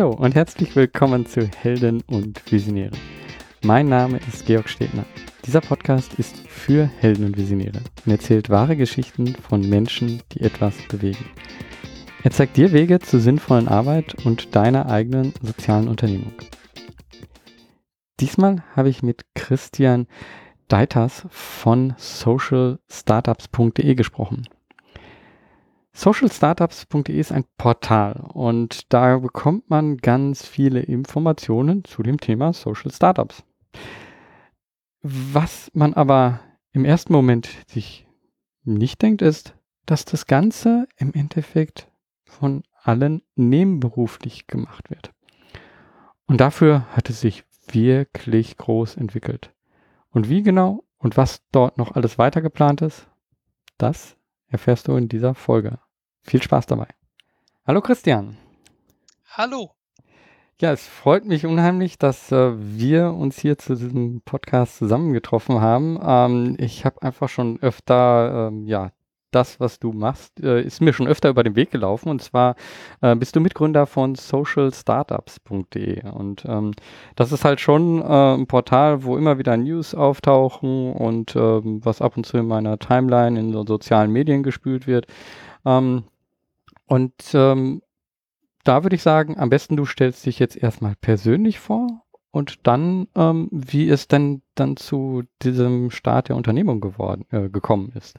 Hallo und herzlich willkommen zu Helden und Visionäre. Mein Name ist Georg Stedner. Dieser Podcast ist für Helden und Visionäre und erzählt wahre Geschichten von Menschen, die etwas bewegen. Er zeigt dir Wege zur sinnvollen Arbeit und deiner eigenen sozialen Unternehmung. Diesmal habe ich mit Christian Deiters von socialstartups.de gesprochen. Socialstartups.de ist ein Portal und da bekommt man ganz viele Informationen zu dem Thema Social Startups. Was man aber im ersten Moment sich nicht denkt, ist, dass das Ganze im Endeffekt von allen nebenberuflich gemacht wird. Und dafür hat es sich wirklich groß entwickelt. Und wie genau und was dort noch alles weiter geplant ist, das erfährst du in dieser Folge. Viel Spaß dabei. Hallo Christian. Hallo. Ja, es freut mich unheimlich, dass äh, wir uns hier zu diesem Podcast zusammengetroffen haben. Ähm, ich habe einfach schon öfter ähm, ja, das, was du machst, äh, ist mir schon öfter über den Weg gelaufen. Und zwar äh, bist du Mitgründer von socialstartups.de. Und ähm, das ist halt schon äh, ein Portal, wo immer wieder News auftauchen und ähm, was ab und zu in meiner Timeline in so sozialen Medien gespült wird. Ähm, und ähm, da würde ich sagen, am besten du stellst dich jetzt erstmal persönlich vor und dann, ähm, wie es denn dann zu diesem Start der Unternehmung geworden, äh, gekommen ist.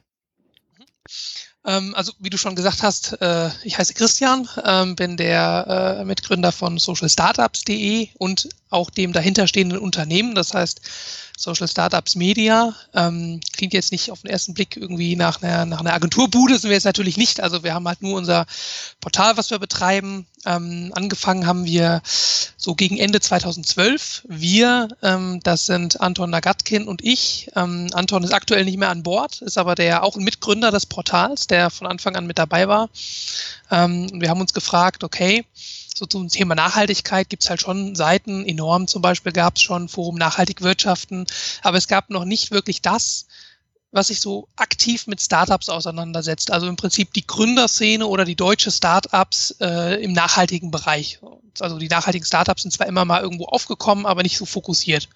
Ähm, also wie du schon gesagt hast, äh, ich heiße Christian, ähm, bin der äh, Mitgründer von socialstartups.de und auch dem dahinterstehenden Unternehmen, das heißt Social Startups Media. Ähm, klingt jetzt nicht auf den ersten Blick irgendwie nach einer, nach einer Agenturbude, sind wir jetzt natürlich nicht. Also wir haben halt nur unser Portal, was wir betreiben. Ähm, angefangen haben wir so gegen Ende 2012. Wir, ähm, das sind Anton Nagatkin und ich. Ähm, Anton ist aktuell nicht mehr an Bord, ist aber der auch ein Mitgründer des Portals, der von Anfang an mit dabei war. Ähm, wir haben uns gefragt, okay, so zum Thema Nachhaltigkeit gibt es halt schon Seiten, enorm zum Beispiel gab es schon Forum Nachhaltig Wirtschaften, aber es gab noch nicht wirklich das, was sich so aktiv mit Startups auseinandersetzt. Also im Prinzip die Gründerszene oder die deutsche Startups äh, im nachhaltigen Bereich. Also die nachhaltigen Startups sind zwar immer mal irgendwo aufgekommen, aber nicht so fokussiert.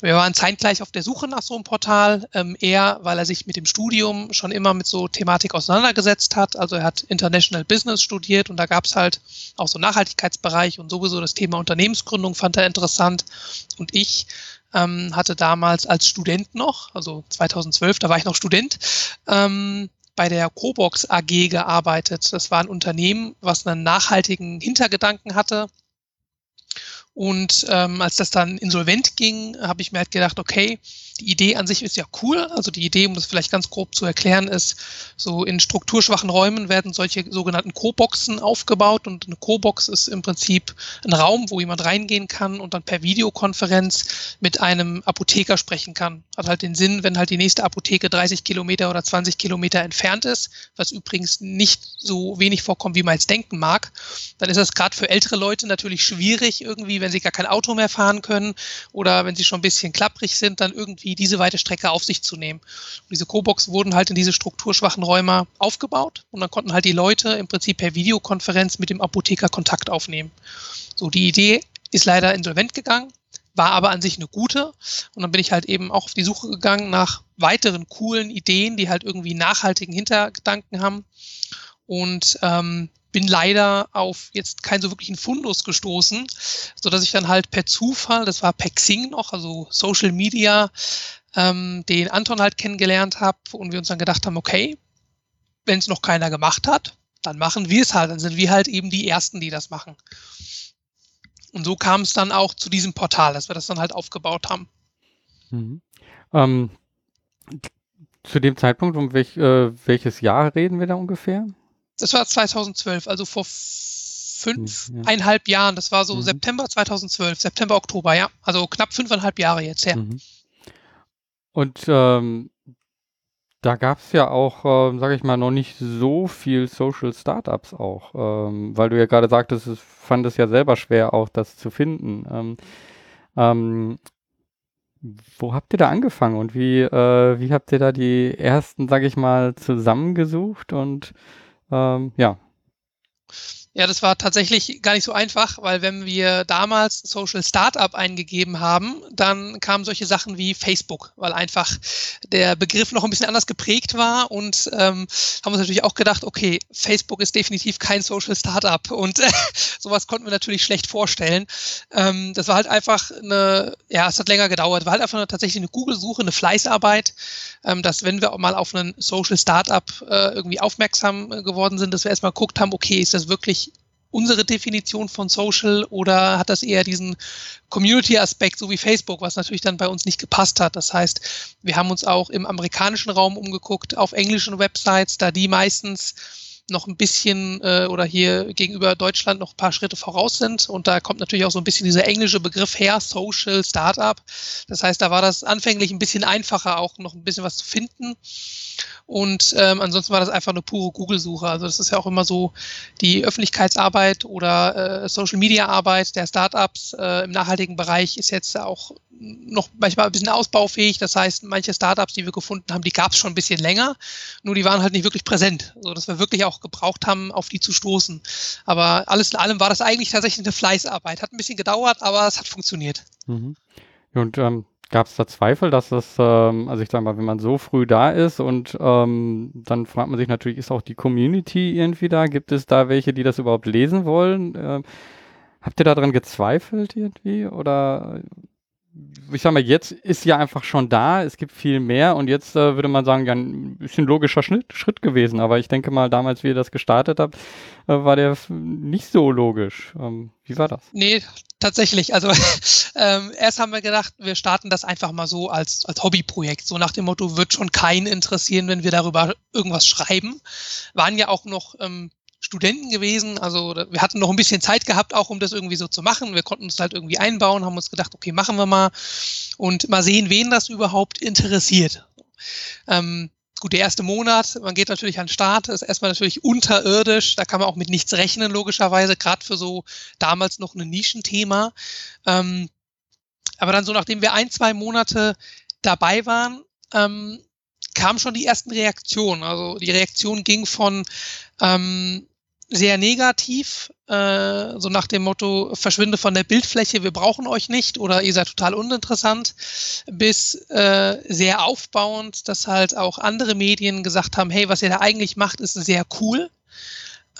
Wir waren zeitgleich auf der Suche nach so einem Portal, ähm, er, weil er sich mit dem Studium schon immer mit so Thematik auseinandergesetzt hat. Also er hat International Business studiert und da gab es halt auch so Nachhaltigkeitsbereich und sowieso das Thema Unternehmensgründung fand er interessant. Und ich ähm, hatte damals als Student noch, also 2012, da war ich noch Student, ähm, bei der Cobox AG gearbeitet. Das war ein Unternehmen, was einen nachhaltigen Hintergedanken hatte und ähm, als das dann insolvent ging, habe ich mir halt gedacht, okay, die Idee an sich ist ja cool. Also die Idee, um das vielleicht ganz grob zu erklären, ist, so in strukturschwachen Räumen werden solche sogenannten Co-Boxen aufgebaut und eine Co-Box ist im Prinzip ein Raum, wo jemand reingehen kann und dann per Videokonferenz mit einem Apotheker sprechen kann. Hat halt den Sinn, wenn halt die nächste Apotheke 30 Kilometer oder 20 Kilometer entfernt ist, was übrigens nicht so wenig vorkommt, wie man jetzt denken mag, dann ist das gerade für ältere Leute natürlich schwierig irgendwie, wenn wenn sie gar kein Auto mehr fahren können oder wenn sie schon ein bisschen klapprig sind, dann irgendwie diese weite Strecke auf sich zu nehmen. Und diese Co-Box wurden halt in diese strukturschwachen Räume aufgebaut und dann konnten halt die Leute im Prinzip per Videokonferenz mit dem Apotheker Kontakt aufnehmen. So, die Idee ist leider insolvent gegangen, war aber an sich eine gute. Und dann bin ich halt eben auch auf die Suche gegangen nach weiteren coolen Ideen, die halt irgendwie nachhaltigen Hintergedanken haben. Und ähm, bin leider auf jetzt keinen so wirklichen Fundus gestoßen, so dass ich dann halt per Zufall, das war per Xing noch, also Social Media, ähm, den Anton halt kennengelernt habe und wir uns dann gedacht haben, okay, wenn es noch keiner gemacht hat, dann machen wir es halt, dann sind wir halt eben die Ersten, die das machen. Und so kam es dann auch zu diesem Portal, dass wir das dann halt aufgebaut haben. Mhm. Ähm, zu dem Zeitpunkt, um welch, äh, welches Jahr reden wir da ungefähr? Das war 2012, also vor fünfeinhalb ja. Jahren. Das war so mhm. September 2012, September, Oktober, ja. Also knapp fünfeinhalb Jahre jetzt her. Mhm. Und ähm, da gab es ja auch, äh, sage ich mal, noch nicht so viel Social Startups auch, ähm, weil du ja gerade sagtest, es fand es ja selber schwer, auch das zu finden. Ähm, ähm, wo habt ihr da angefangen und wie, äh, wie habt ihr da die ersten, sage ich mal, zusammengesucht und ähm, ja. Ja, das war tatsächlich gar nicht so einfach, weil wenn wir damals Social Startup eingegeben haben, dann kamen solche Sachen wie Facebook, weil einfach der Begriff noch ein bisschen anders geprägt war und ähm, haben uns natürlich auch gedacht, okay, Facebook ist definitiv kein Social Startup und äh, sowas konnten wir natürlich schlecht vorstellen. Ähm, das war halt einfach eine, ja, es hat länger gedauert, war halt einfach eine, tatsächlich eine Google-Suche, eine Fleißarbeit, dass wenn wir auch mal auf einen Social Startup äh, irgendwie aufmerksam äh, geworden sind, dass wir erstmal geguckt haben, okay, ist das wirklich unsere Definition von Social oder hat das eher diesen Community-Aspekt, so wie Facebook, was natürlich dann bei uns nicht gepasst hat. Das heißt, wir haben uns auch im amerikanischen Raum umgeguckt, auf englischen Websites, da die meistens noch ein bisschen äh, oder hier gegenüber Deutschland noch ein paar Schritte voraus sind. Und da kommt natürlich auch so ein bisschen dieser englische Begriff her, Social Startup. Das heißt, da war das anfänglich ein bisschen einfacher, auch noch ein bisschen was zu finden. Und ähm, ansonsten war das einfach eine pure Google-Suche. Also das ist ja auch immer so die Öffentlichkeitsarbeit oder äh, Social-Media-Arbeit der Startups äh, im nachhaltigen Bereich ist jetzt auch noch manchmal ein bisschen ausbaufähig. Das heißt, manche Startups, die wir gefunden haben, die gab es schon ein bisschen länger, nur die waren halt nicht wirklich präsent, so dass wir wirklich auch gebraucht haben, auf die zu stoßen. Aber alles in allem war das eigentlich tatsächlich eine Fleißarbeit. Hat ein bisschen gedauert, aber es hat funktioniert. Mhm. Und ähm, gab es da Zweifel, dass das, ähm, also ich sage mal, wenn man so früh da ist und ähm, dann fragt man sich natürlich, ist auch die Community irgendwie da? Gibt es da welche, die das überhaupt lesen wollen? Ähm, habt ihr daran gezweifelt irgendwie? Oder ich sag mal, jetzt ist ja einfach schon da, es gibt viel mehr und jetzt äh, würde man sagen, ja, ein bisschen logischer Schnitt, Schritt gewesen. Aber ich denke mal, damals, wie ihr das gestartet habt, äh, war der nicht so logisch. Ähm, wie war das? Nee, tatsächlich. Also ähm, erst haben wir gedacht, wir starten das einfach mal so als, als Hobbyprojekt. So nach dem Motto, wird schon keinen interessieren, wenn wir darüber irgendwas schreiben. Waren ja auch noch ähm, Studenten gewesen. Also wir hatten noch ein bisschen Zeit gehabt, auch um das irgendwie so zu machen. Wir konnten uns halt irgendwie einbauen, haben uns gedacht, okay, machen wir mal und mal sehen, wen das überhaupt interessiert. Ähm, gut, der erste Monat, man geht natürlich an den Start, ist erstmal natürlich unterirdisch, da kann man auch mit nichts rechnen, logischerweise, gerade für so damals noch ein Nischenthema. Ähm, aber dann so, nachdem wir ein, zwei Monate dabei waren, ähm, kamen schon die ersten Reaktionen. Also die Reaktion ging von ähm, sehr negativ, äh, so nach dem Motto, verschwinde von der Bildfläche, wir brauchen euch nicht oder ihr seid total uninteressant, bis äh, sehr aufbauend, dass halt auch andere Medien gesagt haben, hey, was ihr da eigentlich macht, ist sehr cool.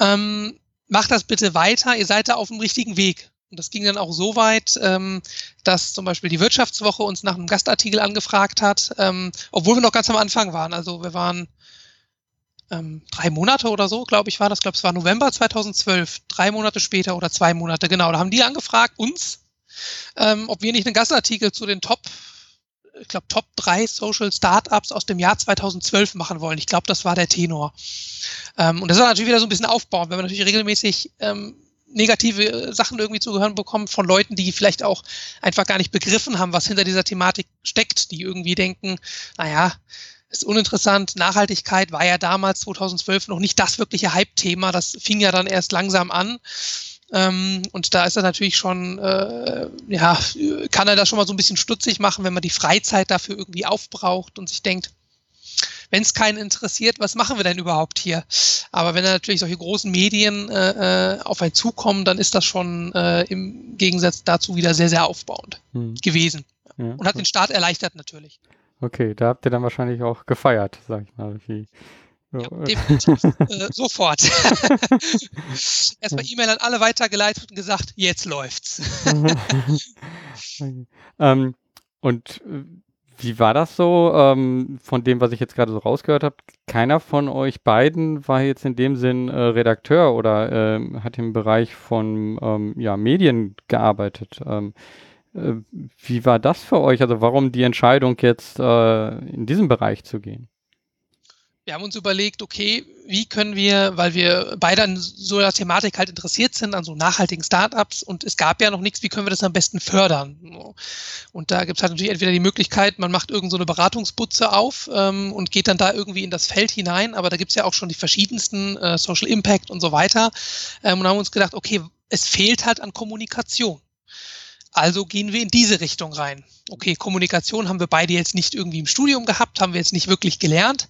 Ähm, macht das bitte weiter, ihr seid da auf dem richtigen Weg. Und das ging dann auch so weit, ähm, dass zum Beispiel die Wirtschaftswoche uns nach einem Gastartikel angefragt hat, ähm, obwohl wir noch ganz am Anfang waren. Also wir waren ähm, drei Monate oder so, glaube ich, war das. Ich glaube, es war November 2012, drei Monate später oder zwei Monate, genau. Da haben die angefragt, uns, ähm, ob wir nicht einen Gastartikel zu den Top, ich glaube, Top 3 Social Startups aus dem Jahr 2012 machen wollen. Ich glaube, das war der Tenor. Ähm, und das war natürlich wieder so ein bisschen aufbauen, wenn man natürlich regelmäßig ähm, negative Sachen irgendwie zu gehören bekommen von Leuten, die vielleicht auch einfach gar nicht begriffen haben, was hinter dieser Thematik steckt, die irgendwie denken, naja, ist uninteressant. Nachhaltigkeit war ja damals 2012 noch nicht das wirkliche Hype-Thema. Das fing ja dann erst langsam an. Ähm, und da ist er natürlich schon, äh, ja, kann er das schon mal so ein bisschen stutzig machen, wenn man die Freizeit dafür irgendwie aufbraucht und sich denkt, wenn es keinen interessiert, was machen wir denn überhaupt hier? Aber wenn natürlich solche großen Medien äh, äh, auf einen zukommen, dann ist das schon äh, im Gegensatz dazu wieder sehr, sehr aufbauend hm. gewesen. Ja, und hat den Start erleichtert natürlich. Okay, da habt ihr dann wahrscheinlich auch gefeiert, sag ich mal. Wie, ja, definitiv. äh, sofort. Erstmal E-Mail an alle weitergeleitet und gesagt, jetzt läuft's. okay. ähm, und äh, wie war das so ähm, von dem, was ich jetzt gerade so rausgehört habe? Keiner von euch beiden war jetzt in dem Sinn äh, Redakteur oder äh, hat im Bereich von ähm, ja, Medien gearbeitet. Ähm, äh, wie war das für euch? Also warum die Entscheidung jetzt äh, in diesem Bereich zu gehen? Wir haben uns überlegt, okay, wie können wir, weil wir beide an so einer Thematik halt interessiert sind, an so nachhaltigen Startups und es gab ja noch nichts, wie können wir das am besten fördern? Und da gibt es halt natürlich entweder die Möglichkeit, man macht irgend so eine Beratungsbutze auf ähm, und geht dann da irgendwie in das Feld hinein, aber da gibt es ja auch schon die verschiedensten äh, Social Impact und so weiter. Ähm, und haben uns gedacht, okay, es fehlt halt an Kommunikation. Also gehen wir in diese Richtung rein. Okay, Kommunikation haben wir beide jetzt nicht irgendwie im Studium gehabt, haben wir jetzt nicht wirklich gelernt.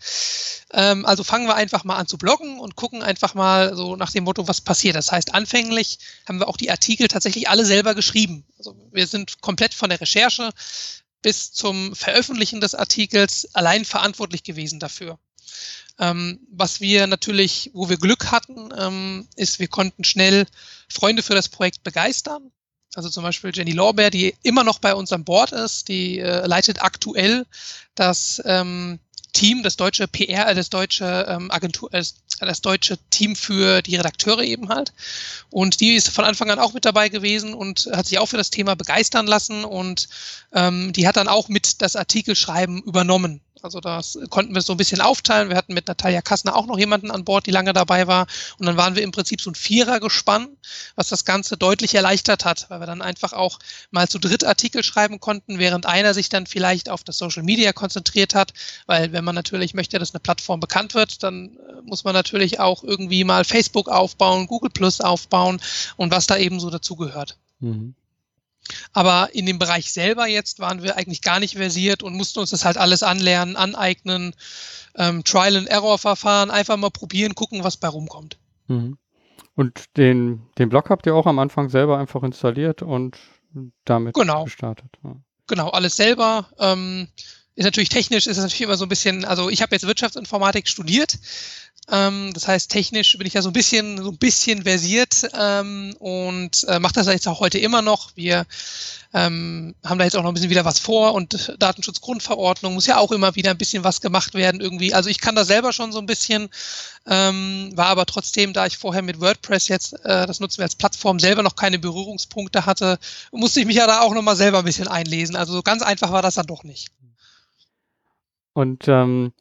Ähm, also fangen wir einfach mal an zu bloggen und gucken einfach mal so nach dem Motto, was passiert. Das heißt, anfänglich haben wir auch die Artikel tatsächlich alle selber geschrieben. Also wir sind komplett von der Recherche bis zum Veröffentlichen des Artikels allein verantwortlich gewesen dafür. Ähm, was wir natürlich, wo wir Glück hatten, ähm, ist, wir konnten schnell Freunde für das Projekt begeistern. Also zum Beispiel Jenny Lorbeer, die immer noch bei uns an Bord ist, die äh, leitet aktuell das ähm, Team, das deutsche PR, äh, das deutsche ähm, Agentur, äh, das deutsche Team für die Redakteure eben halt. Und die ist von Anfang an auch mit dabei gewesen und hat sich auch für das Thema begeistern lassen und ähm, die hat dann auch mit das Artikelschreiben übernommen. Also das konnten wir so ein bisschen aufteilen. Wir hatten mit Natalia Kassner auch noch jemanden an Bord, die lange dabei war. Und dann waren wir im Prinzip so ein Vierergespann, was das Ganze deutlich erleichtert hat, weil wir dann einfach auch mal zu dritt Artikel schreiben konnten, während einer sich dann vielleicht auf das Social Media konzentriert hat. Weil wenn man natürlich möchte, dass eine Plattform bekannt wird, dann äh, muss man natürlich auch irgendwie mal Facebook aufbauen, Google Plus aufbauen und was da eben so dazugehört. Mhm. Aber in dem Bereich selber jetzt waren wir eigentlich gar nicht versiert und mussten uns das halt alles anlernen, aneignen, ähm, Trial-and-Error-Verfahren, einfach mal probieren, gucken, was bei rumkommt. Mhm. Und den, den Blog habt ihr auch am Anfang selber einfach installiert und damit genau. gestartet. Ja. Genau, alles selber. Ähm, ist natürlich technisch, ist es natürlich immer so ein bisschen, also ich habe jetzt Wirtschaftsinformatik studiert, ähm, das heißt, technisch bin ich ja so ein bisschen, so ein bisschen versiert ähm, und äh, mache das jetzt auch heute immer noch. Wir ähm, haben da jetzt auch noch ein bisschen wieder was vor und Datenschutzgrundverordnung muss ja auch immer wieder ein bisschen was gemacht werden irgendwie. Also ich kann da selber schon so ein bisschen, ähm, war aber trotzdem, da ich vorher mit WordPress jetzt, äh, das nutzen wir als Plattform, selber noch keine Berührungspunkte hatte, musste ich mich ja da auch nochmal selber ein bisschen einlesen. Also so ganz einfach war das dann doch nicht. Und ähm,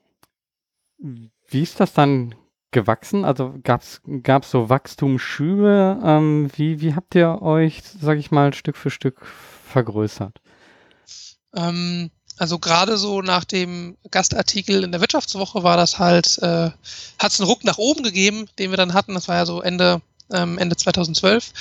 wie ist das dann gewachsen? Also gab es so Wachstumsschübe? Ähm, wie, wie habt ihr euch, sag ich mal, Stück für Stück vergrößert? Ähm, also gerade so nach dem Gastartikel in der Wirtschaftswoche war das halt, äh, hat es einen Ruck nach oben gegeben, den wir dann hatten. Das war ja so Ende, ähm, Ende 2012.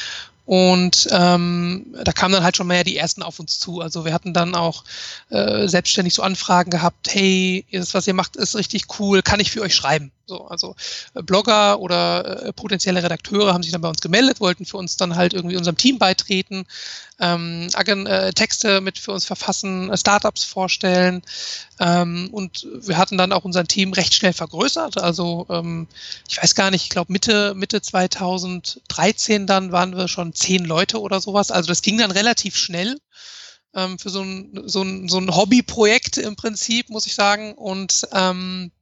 Und ähm, da kamen dann halt schon mehr die ersten auf uns zu. Also wir hatten dann auch äh, selbstständig so Anfragen gehabt, hey, das, was ihr macht, ist richtig cool, kann ich für euch schreiben? So, also äh, Blogger oder äh, potenzielle Redakteure haben sich dann bei uns gemeldet, wollten für uns dann halt irgendwie unserem Team beitreten, ähm, äh, Texte mit für uns verfassen, äh, Startups vorstellen. Ähm, und wir hatten dann auch unser Team recht schnell vergrößert. Also ähm, ich weiß gar nicht, ich glaube Mitte, Mitte 2013 dann waren wir schon zehn Leute oder sowas. Also das ging dann relativ schnell ähm, für so ein, so ein, so ein Hobbyprojekt im Prinzip, muss ich sagen. Und ähm,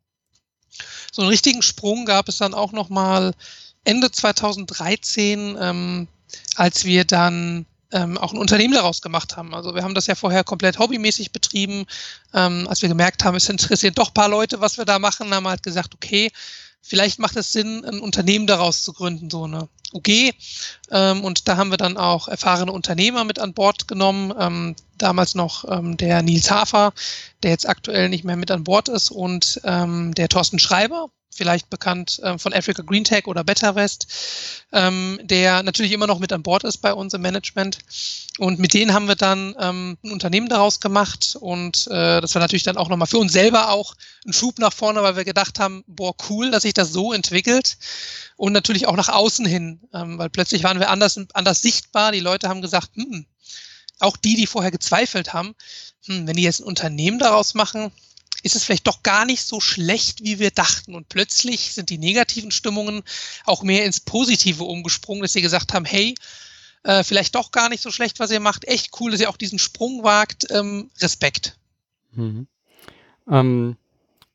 so einen richtigen Sprung gab es dann auch nochmal Ende 2013, ähm, als wir dann ähm, auch ein Unternehmen daraus gemacht haben. Also wir haben das ja vorher komplett hobbymäßig betrieben. Ähm, als wir gemerkt haben, es interessiert doch ein paar Leute, was wir da machen, haben wir halt gesagt, okay, vielleicht macht es Sinn, ein Unternehmen daraus zu gründen, so eine UG. Ähm, und da haben wir dann auch erfahrene Unternehmer mit an Bord genommen. Ähm, damals noch ähm, der Nils Hafer, der jetzt aktuell nicht mehr mit an Bord ist, und ähm, der Thorsten Schreiber, vielleicht bekannt äh, von Africa Green Tech oder Better West, ähm, der natürlich immer noch mit an Bord ist bei uns im Management. Und mit denen haben wir dann ähm, ein Unternehmen daraus gemacht und äh, das war natürlich dann auch nochmal für uns selber auch ein Schub nach vorne, weil wir gedacht haben, boah, cool, dass sich das so entwickelt und natürlich auch nach außen hin, ähm, weil plötzlich waren wir anders, anders sichtbar. Die Leute haben gesagt, hm, auch die, die vorher gezweifelt haben, hm, wenn die jetzt ein Unternehmen daraus machen, ist es vielleicht doch gar nicht so schlecht, wie wir dachten. Und plötzlich sind die negativen Stimmungen auch mehr ins Positive umgesprungen, dass sie gesagt haben, hey, äh, vielleicht doch gar nicht so schlecht, was ihr macht. Echt cool, dass ihr auch diesen Sprung wagt. Ähm, Respekt. Mhm. Ähm,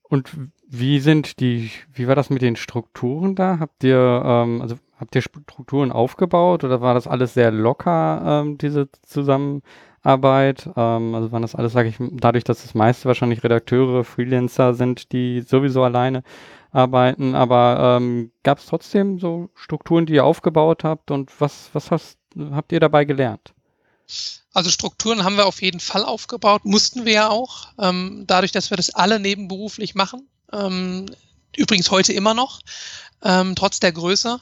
und wie sind die, wie war das mit den Strukturen da? Habt ihr, ähm, also habt ihr Strukturen aufgebaut oder war das alles sehr locker, ähm, diese zusammen? Arbeit. Ähm, also waren das alles, sage ich, dadurch, dass das meiste wahrscheinlich Redakteure, Freelancer sind, die sowieso alleine arbeiten. Aber ähm, gab es trotzdem so Strukturen, die ihr aufgebaut habt und was, was hast, habt ihr dabei gelernt? Also Strukturen haben wir auf jeden Fall aufgebaut, mussten wir ja auch, ähm, dadurch, dass wir das alle nebenberuflich machen. Ähm, übrigens heute immer noch. Ähm, trotz der Größe.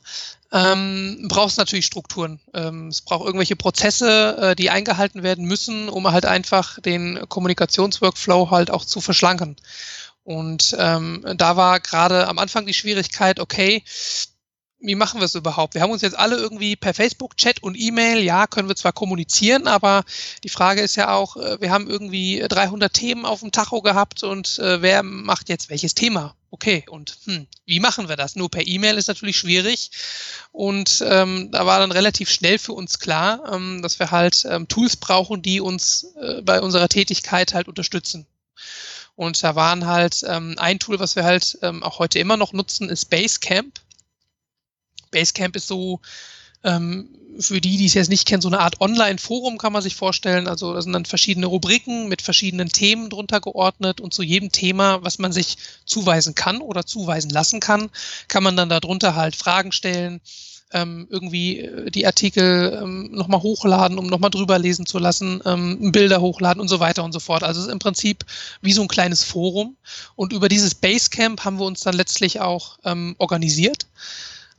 Ähm, brauchst natürlich Strukturen. Ähm, es braucht irgendwelche Prozesse, äh, die eingehalten werden müssen, um halt einfach den Kommunikationsworkflow halt auch zu verschlanken. Und ähm, da war gerade am Anfang die Schwierigkeit, okay, wie machen wir es überhaupt? Wir haben uns jetzt alle irgendwie per Facebook-Chat und E-Mail, ja, können wir zwar kommunizieren, aber die Frage ist ja auch, äh, wir haben irgendwie 300 Themen auf dem Tacho gehabt und äh, wer macht jetzt welches Thema? Okay, und hm, wie machen wir das? Nur per E-Mail ist natürlich schwierig. Und ähm, da war dann relativ schnell für uns klar, ähm, dass wir halt ähm, Tools brauchen, die uns äh, bei unserer Tätigkeit halt unterstützen. Und da waren halt ähm, ein Tool, was wir halt ähm, auch heute immer noch nutzen, ist Basecamp. Basecamp ist so, ähm, für die, die es jetzt nicht kennen, so eine Art Online-Forum kann man sich vorstellen. Also da sind dann verschiedene Rubriken mit verschiedenen Themen drunter geordnet und zu jedem Thema, was man sich zuweisen kann oder zuweisen lassen kann, kann man dann darunter halt Fragen stellen, ähm, irgendwie äh, die Artikel ähm, nochmal hochladen, um nochmal drüber lesen zu lassen, ähm, Bilder hochladen und so weiter und so fort. Also es ist im Prinzip wie so ein kleines Forum. Und über dieses Basecamp haben wir uns dann letztlich auch ähm, organisiert.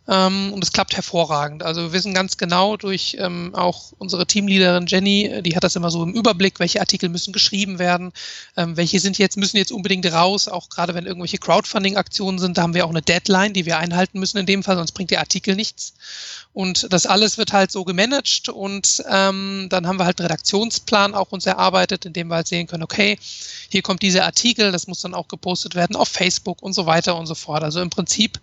Ähm, und es klappt hervorragend. Also wir wissen ganz genau durch ähm, auch unsere Teamleaderin Jenny, äh, die hat das immer so im Überblick, welche Artikel müssen geschrieben werden, ähm, welche sind jetzt, müssen jetzt unbedingt raus, auch gerade wenn irgendwelche Crowdfunding-Aktionen sind, da haben wir auch eine Deadline, die wir einhalten müssen in dem Fall, sonst bringt der Artikel nichts. Und das alles wird halt so gemanagt und ähm, dann haben wir halt einen Redaktionsplan auch uns erarbeitet, in dem wir halt sehen können, okay, hier kommt dieser Artikel, das muss dann auch gepostet werden auf Facebook und so weiter und so fort. Also im Prinzip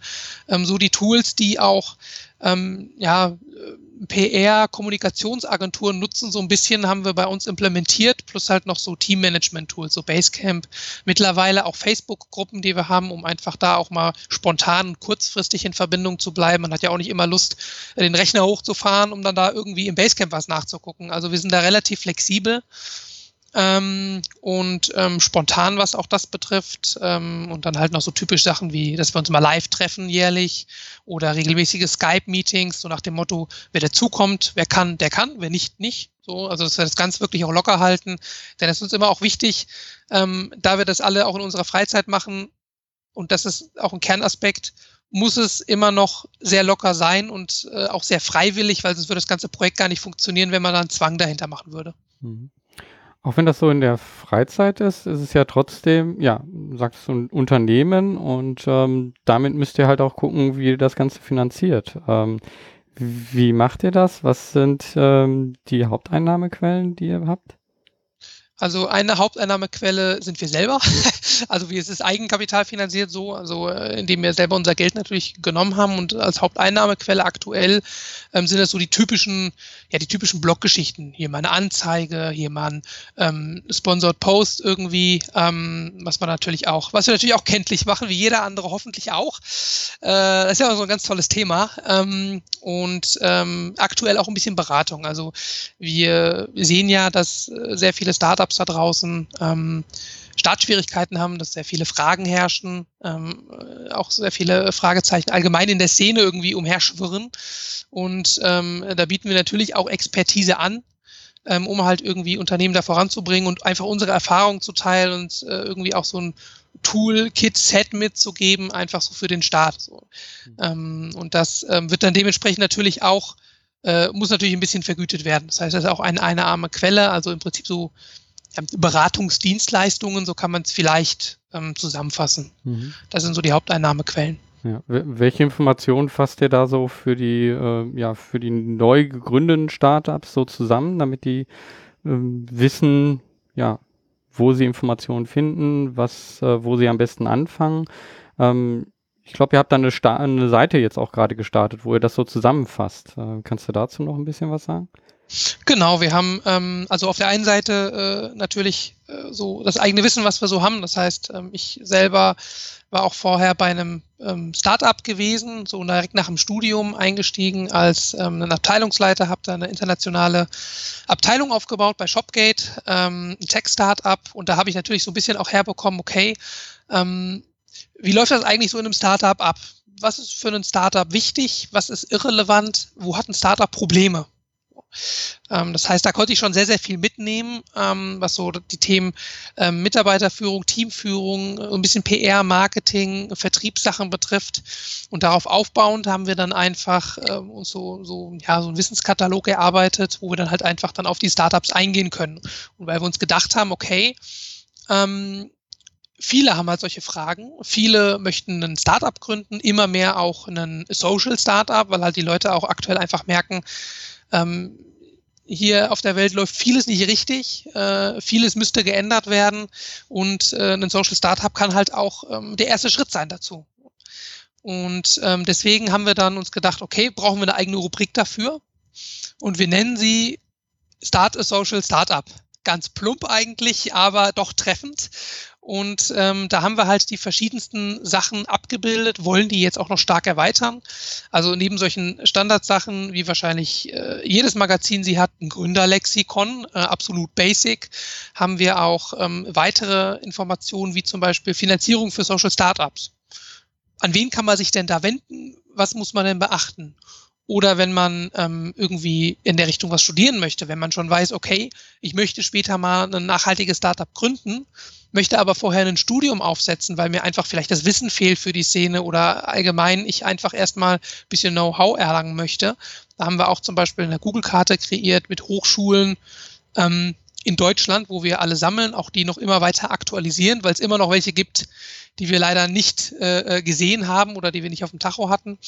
ähm, so die Tools, die auch ähm, ja, PR, Kommunikationsagenturen nutzen so ein bisschen, haben wir bei uns implementiert, plus halt noch so Teammanagement-Tools, so Basecamp, mittlerweile auch Facebook-Gruppen, die wir haben, um einfach da auch mal spontan und kurzfristig in Verbindung zu bleiben. Man hat ja auch nicht immer Lust, den Rechner hochzufahren, um dann da irgendwie im Basecamp was nachzugucken. Also wir sind da relativ flexibel ähm, und ähm, spontan, was auch das betrifft. Ähm, und dann halt noch so typisch Sachen wie, dass wir uns mal live treffen jährlich oder regelmäßige Skype-Meetings, so nach dem Motto, wer dazukommt, wer kann, der kann, wer nicht, nicht. So, also dass wir das ganz wirklich auch locker halten. Denn es ist uns immer auch wichtig, ähm, da wir das alle auch in unserer Freizeit machen, und das ist auch ein Kernaspekt, muss es immer noch sehr locker sein und äh, auch sehr freiwillig, weil sonst würde das ganze Projekt gar nicht funktionieren, wenn man da einen Zwang dahinter machen würde. Mhm. Auch wenn das so in der Freizeit ist, ist es ja trotzdem, ja, sagst du, ein Unternehmen und ähm, damit müsst ihr halt auch gucken, wie ihr das Ganze finanziert. Ähm, wie macht ihr das? Was sind ähm, die Haupteinnahmequellen, die ihr habt? Also eine Haupteinnahmequelle sind wir selber. Also wie es ist Eigenkapital finanziert so, also äh, indem wir selber unser Geld natürlich genommen haben und als Haupteinnahmequelle aktuell ähm, sind das so die typischen, ja die typischen Bloggeschichten. Hier mal eine Anzeige, hier mal ein ähm, Sponsored Post irgendwie, ähm, was man natürlich auch, was wir natürlich auch kenntlich machen, wie jeder andere hoffentlich auch. Äh, das ist ja auch so ein ganz tolles Thema ähm, und ähm, aktuell auch ein bisschen Beratung. Also wir sehen ja, dass äh, sehr viele Startups Startups da draußen ähm, Startschwierigkeiten haben, dass sehr viele Fragen herrschen, ähm, äh, auch sehr viele Fragezeichen allgemein in der Szene irgendwie umherschwirren. Und ähm, da bieten wir natürlich auch Expertise an, ähm, um halt irgendwie Unternehmen da voranzubringen und einfach unsere Erfahrungen zu teilen und äh, irgendwie auch so ein Tool-Kit-Set mitzugeben, einfach so für den Start. So. Mhm. Ähm, und das ähm, wird dann dementsprechend natürlich auch, äh, muss natürlich ein bisschen vergütet werden. Das heißt, das ist auch eine, eine arme Quelle, also im Prinzip so Beratungsdienstleistungen, so kann man es vielleicht ähm, zusammenfassen. Mhm. Das sind so die Haupteinnahmequellen. Ja. Welche Informationen fasst ihr da so für die, äh, ja, für die neu gegründeten Startups so zusammen, damit die äh, wissen, ja, wo sie Informationen finden, was, äh, wo sie am besten anfangen? Ähm, ich glaube, ihr habt da eine, eine, Seite jetzt auch gerade gestartet, wo ihr das so zusammenfasst. Äh, kannst du dazu noch ein bisschen was sagen? Genau, wir haben ähm, also auf der einen Seite äh, natürlich äh, so das eigene Wissen, was wir so haben. Das heißt, ähm, ich selber war auch vorher bei einem ähm, Startup gewesen, so direkt nach dem Studium eingestiegen als ähm, ein Abteilungsleiter, habe da eine internationale Abteilung aufgebaut bei Shopgate, ähm, ein Tech-Startup. Und da habe ich natürlich so ein bisschen auch herbekommen, okay, ähm, wie läuft das eigentlich so in einem Startup ab? Was ist für ein Startup wichtig? Was ist irrelevant? Wo hat ein Startup Probleme? Ähm, das heißt, da konnte ich schon sehr, sehr viel mitnehmen, ähm, was so die Themen ähm, Mitarbeiterführung, Teamführung, ein bisschen PR, Marketing, Vertriebssachen betrifft. Und darauf aufbauend haben wir dann einfach ähm, uns so, so, ja, so einen Wissenskatalog erarbeitet, wo wir dann halt einfach dann auf die Startups eingehen können. Und weil wir uns gedacht haben, okay, ähm, viele haben halt solche Fragen. Viele möchten ein Startup gründen, immer mehr auch einen Social Startup, weil halt die Leute auch aktuell einfach merken, ähm, hier auf der Welt läuft vieles nicht richtig, äh, vieles müsste geändert werden und äh, ein Social Startup kann halt auch ähm, der erste Schritt sein dazu. Und ähm, deswegen haben wir dann uns gedacht, okay, brauchen wir eine eigene Rubrik dafür und wir nennen sie Start a Social Startup. Ganz plump eigentlich, aber doch treffend. Und ähm, da haben wir halt die verschiedensten Sachen abgebildet, wollen die jetzt auch noch stark erweitern. Also neben solchen Standardsachen, wie wahrscheinlich äh, jedes Magazin sie hat, ein Gründerlexikon, äh, absolut basic, haben wir auch ähm, weitere Informationen, wie zum Beispiel Finanzierung für Social Startups. An wen kann man sich denn da wenden? Was muss man denn beachten? Oder wenn man ähm, irgendwie in der Richtung was studieren möchte, wenn man schon weiß, okay, ich möchte später mal ein nachhaltiges Startup gründen, möchte aber vorher ein Studium aufsetzen, weil mir einfach vielleicht das Wissen fehlt für die Szene oder allgemein ich einfach erstmal ein bisschen Know-how erlangen möchte. Da haben wir auch zum Beispiel eine Google-Karte kreiert mit Hochschulen ähm, in Deutschland, wo wir alle sammeln, auch die noch immer weiter aktualisieren, weil es immer noch welche gibt, die wir leider nicht äh, äh, gesehen haben oder die wir nicht auf dem Tacho hatten.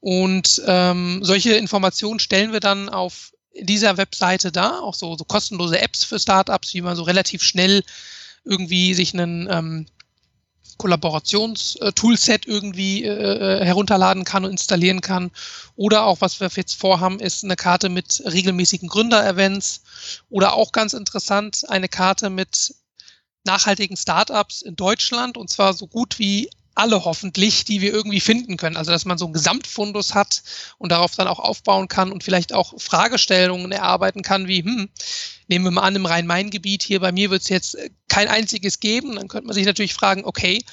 Und ähm, solche Informationen stellen wir dann auf dieser Webseite da, auch so, so kostenlose Apps für Startups, wie man so relativ schnell irgendwie sich einen ähm, Kollaborations-Toolset irgendwie äh, äh, herunterladen kann und installieren kann. Oder auch, was wir jetzt vorhaben, ist eine Karte mit regelmäßigen Gründer-Events oder auch ganz interessant, eine Karte mit nachhaltigen Startups in Deutschland und zwar so gut wie alle hoffentlich, die wir irgendwie finden können. Also dass man so einen Gesamtfundus hat und darauf dann auch aufbauen kann und vielleicht auch Fragestellungen erarbeiten kann, wie, hm, nehmen wir mal an, im Rhein-Main-Gebiet hier bei mir wird es jetzt äh, kein einziges geben. Dann könnte man sich natürlich fragen, okay,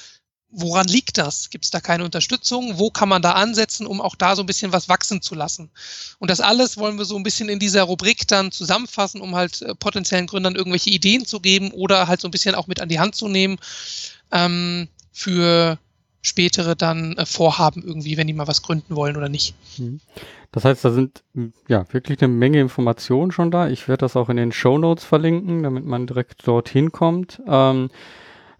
woran liegt das? Gibt es da keine Unterstützung? Wo kann man da ansetzen, um auch da so ein bisschen was wachsen zu lassen? Und das alles wollen wir so ein bisschen in dieser Rubrik dann zusammenfassen, um halt äh, potenziellen Gründern irgendwelche Ideen zu geben oder halt so ein bisschen auch mit an die Hand zu nehmen ähm, für spätere dann äh, Vorhaben irgendwie, wenn die mal was gründen wollen oder nicht. Mhm. Das heißt, da sind ja wirklich eine Menge Informationen schon da. Ich werde das auch in den Show Notes verlinken, damit man direkt dorthin kommt. Ähm,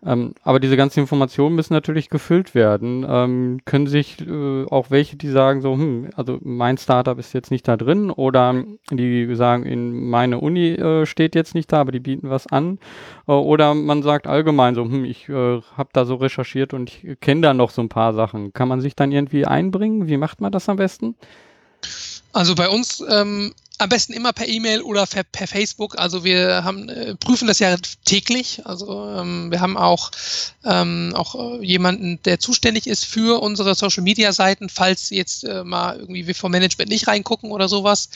ähm, aber diese ganzen Informationen müssen natürlich gefüllt werden. Ähm, können sich äh, auch welche, die sagen so, hm, also mein Startup ist jetzt nicht da drin oder die sagen, in meine Uni äh, steht jetzt nicht da, aber die bieten was an. Äh, oder man sagt allgemein so, hm, ich äh, habe da so recherchiert und ich kenne da noch so ein paar Sachen. Kann man sich dann irgendwie einbringen? Wie macht man das am besten? Also bei uns ähm, am besten immer per E-Mail oder per, per, Facebook. Also wir haben, äh, prüfen das ja täglich. Also ähm, wir haben auch, ähm, auch äh, jemanden, der zuständig ist für unsere Social-Media-Seiten, falls jetzt äh, mal irgendwie wir vom Management nicht reingucken oder sowas.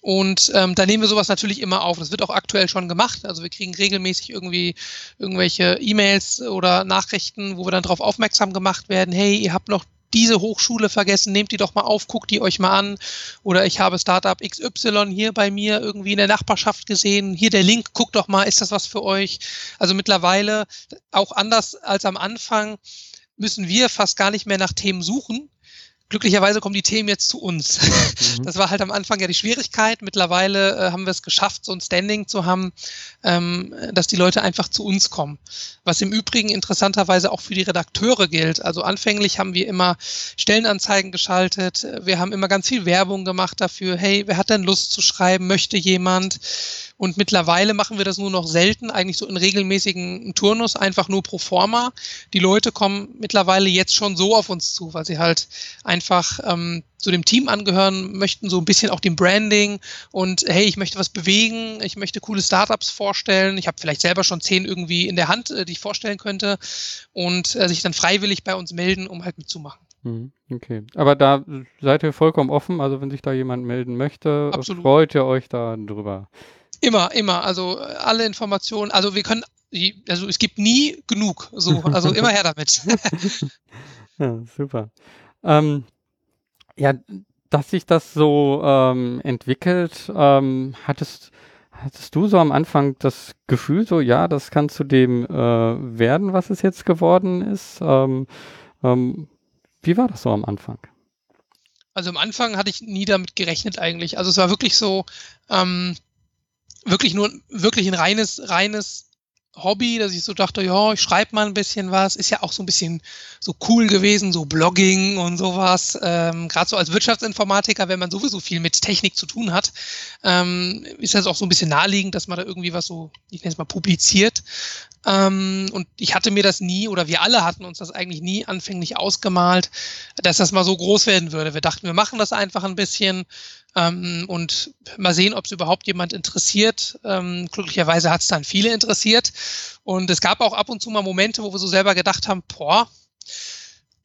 Und ähm, da nehmen wir sowas natürlich immer auf. Das wird auch aktuell schon gemacht. Also wir kriegen regelmäßig irgendwie irgendwelche E-Mails oder Nachrichten, wo wir dann darauf aufmerksam gemacht werden, hey, ihr habt noch diese Hochschule vergessen, nehmt die doch mal auf, guckt die euch mal an. Oder ich habe Startup XY hier bei mir irgendwie in der Nachbarschaft gesehen. Hier der Link, guckt doch mal, ist das was für euch? Also mittlerweile, auch anders als am Anfang, müssen wir fast gar nicht mehr nach Themen suchen, glücklicherweise kommen die Themen jetzt zu uns. Mhm. Das war halt am Anfang ja die Schwierigkeit. Mittlerweile äh, haben wir es geschafft, so ein Standing zu haben, ähm, dass die Leute einfach zu uns kommen. Was im Übrigen interessanterweise auch für die Redakteure gilt. Also anfänglich haben wir immer Stellenanzeigen geschaltet. Wir haben immer ganz viel Werbung gemacht dafür. Hey, wer hat denn Lust zu schreiben? Möchte jemand? Und mittlerweile machen wir das nur noch selten, eigentlich so in regelmäßigen Turnus, einfach nur pro forma. Die Leute kommen mittlerweile jetzt schon so auf uns zu, weil sie halt einfach ähm, zu dem Team angehören möchten, so ein bisschen auch dem Branding und hey, ich möchte was bewegen, ich möchte coole Startups vorstellen, ich habe vielleicht selber schon zehn irgendwie in der Hand, äh, die ich vorstellen könnte und äh, sich dann freiwillig bei uns melden, um halt mitzumachen. Mhm, okay, aber da seid ihr vollkommen offen, also wenn sich da jemand melden möchte, Absolut. freut ihr euch da drüber. Immer, immer. Also alle Informationen, also wir können, also es gibt nie genug. So, also immer her damit. ja, super. Ähm, ja, dass sich das so ähm, entwickelt, ähm, hattest, hattest du so am Anfang das Gefühl, so ja, das kann zu dem äh, werden, was es jetzt geworden ist? Ähm, ähm, wie war das so am Anfang? Also am Anfang hatte ich nie damit gerechnet eigentlich. Also es war wirklich so, ähm, wirklich nur, wirklich ein reines, reines Hobby, dass ich so dachte, ja, ich schreibe mal ein bisschen was. Ist ja auch so ein bisschen so cool gewesen, so Blogging und sowas. Ähm, Gerade so als Wirtschaftsinformatiker, wenn man sowieso viel mit Technik zu tun hat, ähm, ist das auch so ein bisschen naheliegend, dass man da irgendwie was so, ich nenne es mal, publiziert. Ähm, und ich hatte mir das nie, oder wir alle hatten uns das eigentlich nie anfänglich ausgemalt, dass das mal so groß werden würde. Wir dachten, wir machen das einfach ein bisschen ähm, und mal sehen, ob es überhaupt jemand interessiert. Ähm, glücklicherweise hat es dann viele interessiert. Und es gab auch ab und zu mal Momente, wo wir so selber gedacht haben, boah,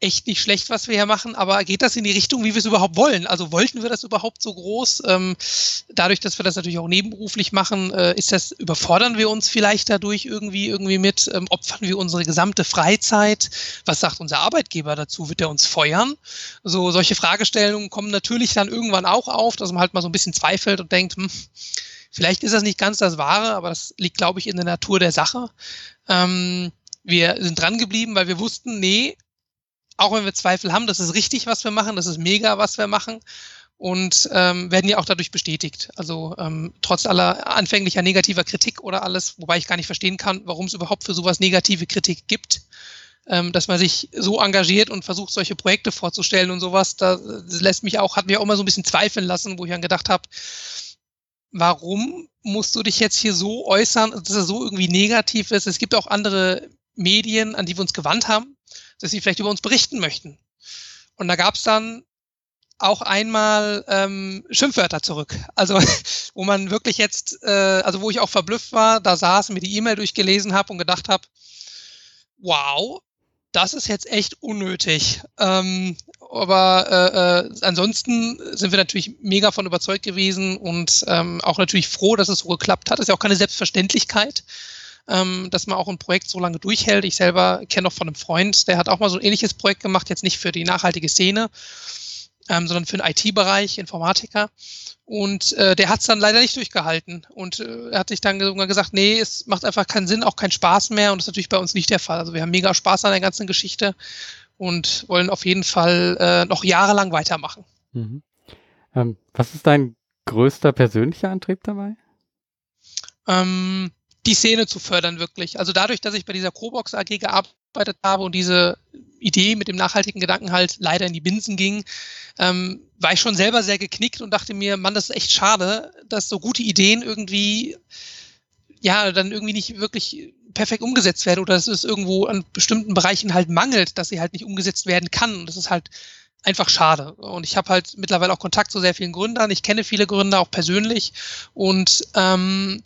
echt nicht schlecht, was wir hier machen, aber geht das in die Richtung, wie wir es überhaupt wollen? Also wollten wir das überhaupt so groß? Ähm, dadurch, dass wir das natürlich auch nebenberuflich machen, äh, ist das, überfordern wir uns vielleicht dadurch irgendwie, irgendwie mit, ähm, opfern wir unsere gesamte Freizeit? Was sagt unser Arbeitgeber dazu? Wird er uns feuern? So, solche Fragestellungen kommen natürlich dann irgendwann auch auf, dass man halt mal so ein bisschen zweifelt und denkt, hm, vielleicht ist das nicht ganz das Wahre, aber das liegt, glaube ich, in der Natur der Sache. Ähm, wir sind dran geblieben, weil wir wussten, nee, auch wenn wir Zweifel haben, das ist richtig, was wir machen, das ist mega, was wir machen und ähm, werden ja auch dadurch bestätigt. Also ähm, trotz aller anfänglicher negativer Kritik oder alles, wobei ich gar nicht verstehen kann, warum es überhaupt für sowas negative Kritik gibt, ähm, dass man sich so engagiert und versucht, solche Projekte vorzustellen und sowas, da, das lässt mich auch, hat mich auch immer so ein bisschen zweifeln lassen, wo ich dann gedacht habe, warum musst du dich jetzt hier so äußern, dass es so irgendwie negativ ist? Es gibt auch andere Medien, an die wir uns gewandt haben, dass sie vielleicht über uns berichten möchten. Und da gab es dann auch einmal ähm, Schimpfwörter zurück. Also wo man wirklich jetzt, äh, also wo ich auch verblüfft war, da saß, mir die E-Mail durchgelesen habe und gedacht habe, wow, das ist jetzt echt unnötig. Ähm, aber äh, äh, ansonsten sind wir natürlich mega von überzeugt gewesen und ähm, auch natürlich froh, dass es so geklappt hat. Das ist ja auch keine Selbstverständlichkeit ähm, dass man auch ein Projekt so lange durchhält. Ich selber kenne noch von einem Freund, der hat auch mal so ein ähnliches Projekt gemacht, jetzt nicht für die nachhaltige Szene, ähm, sondern für den IT-Bereich, Informatiker. Und äh, der hat es dann leider nicht durchgehalten. Und äh, er hat sich dann irgendwann gesagt, nee, es macht einfach keinen Sinn, auch keinen Spaß mehr. Und das ist natürlich bei uns nicht der Fall. Also wir haben mega Spaß an der ganzen Geschichte und wollen auf jeden Fall äh, noch jahrelang weitermachen. Mhm. Ähm, was ist dein größter persönlicher Antrieb dabei? Ähm, die Szene zu fördern wirklich. Also dadurch, dass ich bei dieser Cobox AG gearbeitet habe und diese Idee mit dem nachhaltigen Gedanken halt leider in die Binsen ging, ähm, war ich schon selber sehr geknickt und dachte mir, Mann, das ist echt schade, dass so gute Ideen irgendwie ja dann irgendwie nicht wirklich perfekt umgesetzt werden oder dass es irgendwo an bestimmten Bereichen halt mangelt, dass sie halt nicht umgesetzt werden kann. Und das ist halt einfach schade. Und ich habe halt mittlerweile auch Kontakt zu sehr vielen Gründern. Ich kenne viele Gründer auch persönlich und ähm,